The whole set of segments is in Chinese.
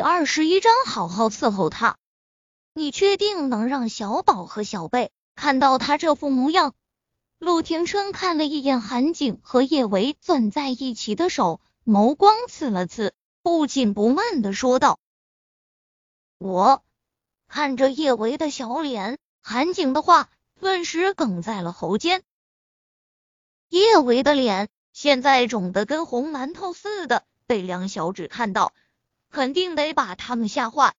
第二十一章好好伺候他。你确定能让小宝和小贝看到他这副模样？陆廷琛看了一眼韩景和叶维攥在一起的手，眸光刺了刺，不紧不慢的说道：“我看着叶维的小脸，韩景的话顿时哽在了喉间。叶维的脸现在肿得跟红馒头似的，被梁小芷看到，肯定得把他们吓坏。”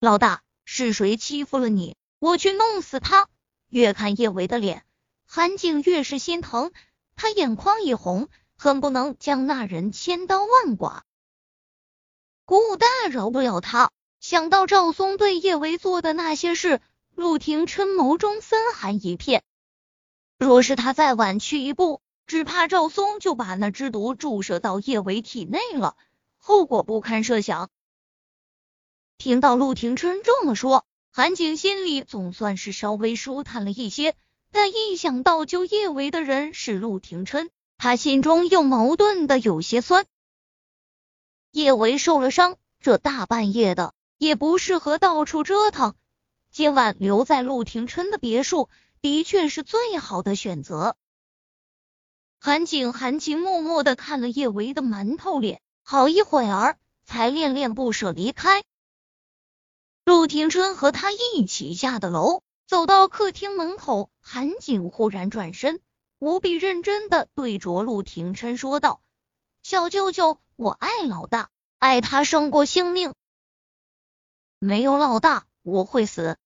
老大，是谁欺负了你？我去弄死他！越看叶维的脸，韩景越是心疼，他眼眶一红，恨不能将那人千刀万剐。顾大饶不了他。想到赵松对叶维做的那些事，陆廷琛眸中森寒一片。若是他再晚去一步，只怕赵松就把那之毒注射到叶维体内了，后果不堪设想。听到陆廷琛这么说，韩景心里总算是稍微舒坦了一些，但一想到救叶维的人是陆廷琛，他心中又矛盾的有些酸。叶维受了伤，这大半夜的也不适合到处折腾，今晚留在陆廷琛的别墅的确是最好的选择。韩景含情脉脉的看了叶维的馒头脸，好一会儿才恋恋不舍离开。陆廷琛和他一起下的楼，走到客厅门口，韩景忽然转身，无比认真的对着陆廷琛说道：“小舅舅，我爱老大，爱他胜过性命。没有老大，我会死，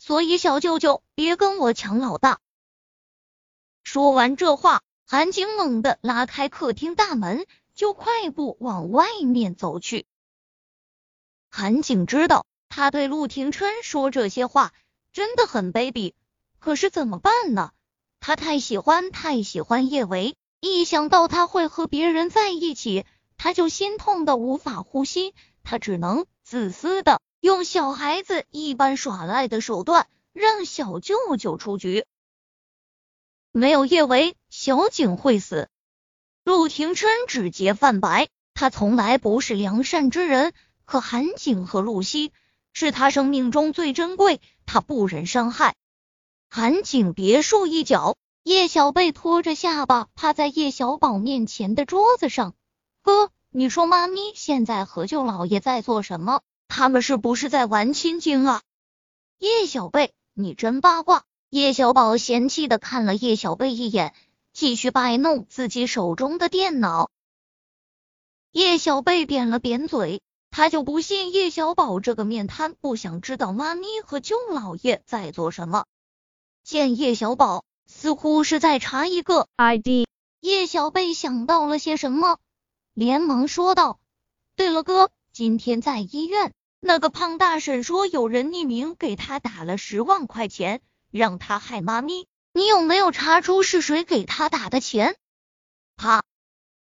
所以小舅舅别跟我抢老大。”说完这话，韩景猛地拉开客厅大门，就快步往外面走去。韩景知道。他对陆廷琛说这些话真的很卑鄙，可是怎么办呢？他太喜欢太喜欢叶维，一想到他会和别人在一起，他就心痛的无法呼吸。他只能自私的用小孩子一般耍赖的手段，让小舅舅出局。没有叶维，小景会死。陆廷琛指节泛白，他从来不是良善之人，可韩景和陆西。是他生命中最珍贵，他不忍伤害。韩景别墅一角，叶小贝拖着下巴趴在叶小宝面前的桌子上。哥，你说妈咪现在和舅老爷在做什么？他们是不是在玩亲亲啊？叶小贝，你真八卦。叶小宝嫌弃的看了叶小贝一眼，继续摆弄自己手中的电脑。叶小贝扁了扁嘴。他就不信叶小宝这个面瘫不想知道妈咪和舅老爷在做什么。见叶小宝似乎是在查一个 ID，叶小贝想到了些什么，连忙说道：“对了，哥，今天在医院，那个胖大婶说有人匿名给他打了十万块钱，让他害妈咪。你有没有查出是谁给他打的钱？”啪！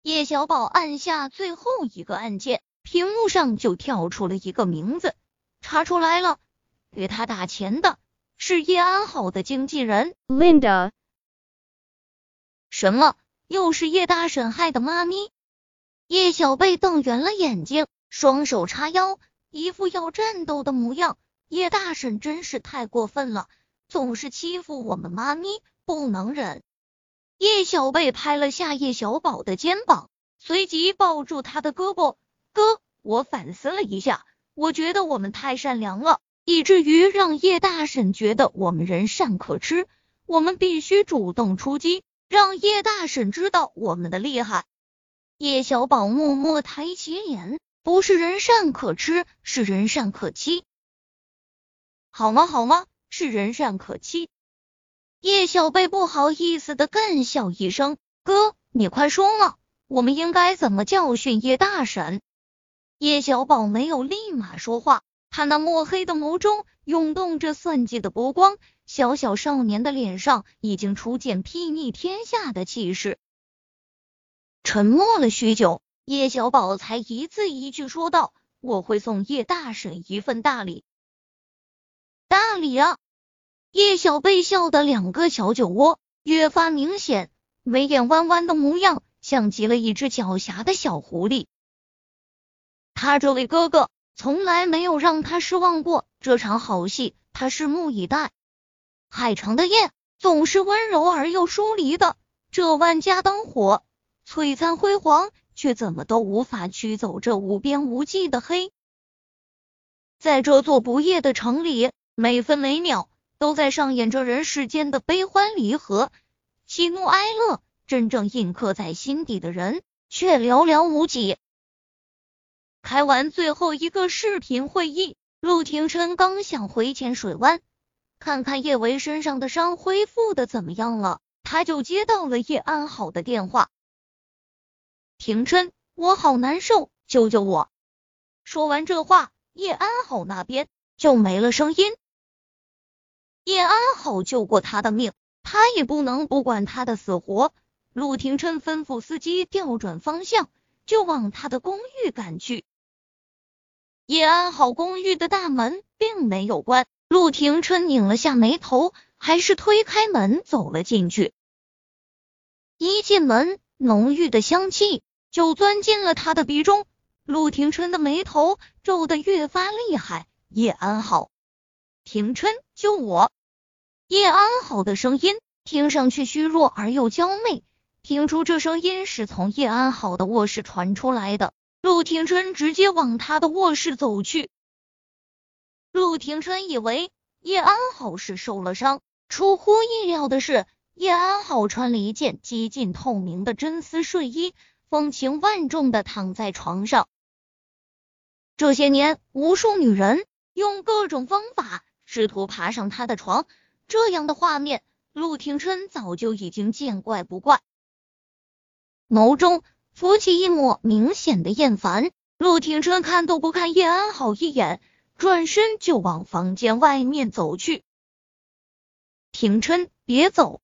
叶小宝按下最后一个按键。屏幕上就跳出了一个名字，查出来了，给他打钱的是叶安好的经纪人 Linda。什么？又是叶大婶害的妈咪？叶小贝瞪圆了眼睛，双手叉腰，一副要战斗的模样。叶大婶真是太过分了，总是欺负我们妈咪，不能忍。叶小贝拍了下叶小宝的肩膀，随即抱住他的胳膊。哥，我反思了一下，我觉得我们太善良了，以至于让叶大婶觉得我们人善可吃。我们必须主动出击，让叶大婶知道我们的厉害。叶小宝默默抬起脸，不是人善可吃，是人善可欺。好吗？好吗？是人善可欺。叶小贝不好意思的干笑一声，哥，你快说嘛，我们应该怎么教训叶大婶？叶小宝没有立马说话，他那墨黑的眸中涌动着算计的波光，小小少年的脸上已经初见睥睨天下的气势。沉默了许久，叶小宝才一字一句说道：“我会送叶大婶一份大礼。”大礼啊！叶小贝笑的两个小酒窝越发明显，眉眼弯弯的模样，像极了一只狡黠的小狐狸。他这位哥哥从来没有让他失望过，这场好戏他拭目以待。海城的夜总是温柔而又疏离的，这万家灯火璀璨辉煌，却怎么都无法驱走这无边无际的黑。在这座不夜的城里，每分每秒都在上演着人世间的悲欢离合、喜怒哀乐，真正印刻在心底的人却寥寥无几。开完最后一个视频会议，陆廷琛刚想回浅水湾看看叶维身上的伤恢复的怎么样了，他就接到了叶安好的电话。廷琛，我好难受，救救我！说完这话，叶安好那边就没了声音。叶安好救过他的命，他也不能不管他的死活。陆廷琛吩咐司机调转方向，就往他的公寓赶去。叶安好公寓的大门并没有关，陆廷琛拧了下眉头，还是推开门走了进去。一进门，浓郁的香气就钻进了他的鼻中，陆廷琛的眉头皱得越发厉害。叶安好，廷琛，救我！叶安好的声音听上去虚弱而又娇媚，听出这声音是从叶安好的卧室传出来的。陆庭琛直接往他的卧室走去。陆庭琛以为叶安好是受了伤，出乎意料的是，叶安好穿了一件几近透明的真丝睡衣，风情万种的躺在床上。这些年，无数女人用各种方法试图爬上他的床，这样的画面，陆廷琛早就已经见怪不怪。眸中。浮起一抹明显的厌烦，陆廷琛看都不看叶安好一眼，转身就往房间外面走去。廷琛，别走！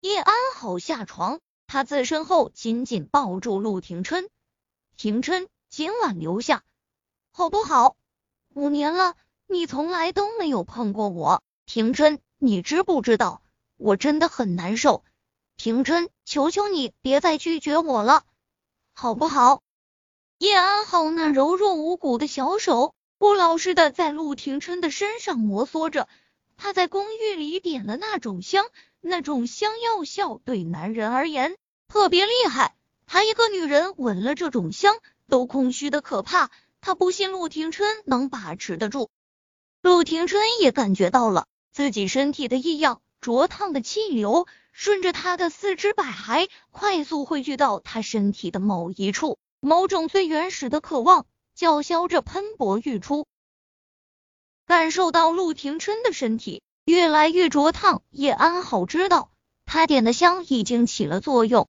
叶安好下床，他自身后紧紧抱住陆廷琛。廷琛，今晚留下，好不好？五年了，你从来都没有碰过我，廷琛，你知不知道？我真的很难受。廷琛，求求你别再拒绝我了。好不好？叶安好那柔弱无骨的小手不老实的在陆廷琛的身上摩挲着。他在公寓里点了那种香，那种香药效对男人而言特别厉害。他一个女人闻了这种香都空虚的可怕。他不信陆廷琛能把持得住。陆廷琛也感觉到了自己身体的异样，灼烫的气流。顺着他的四肢百骸，快速汇聚到他身体的某一处，某种最原始的渴望叫嚣着喷薄欲出。感受到陆廷琛的身体越来越灼烫，叶安好知道他点的香已经起了作用。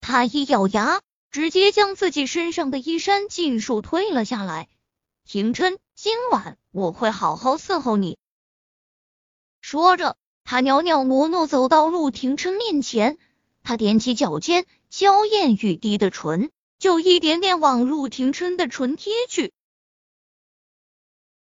他一咬牙，直接将自己身上的衣衫尽数褪了下来。廷琛，今晚我会好好伺候你。说着。他袅袅挪挪走到陆廷琛面前，他踮起脚尖，娇艳欲滴的唇就一点点往陆廷琛的唇贴去。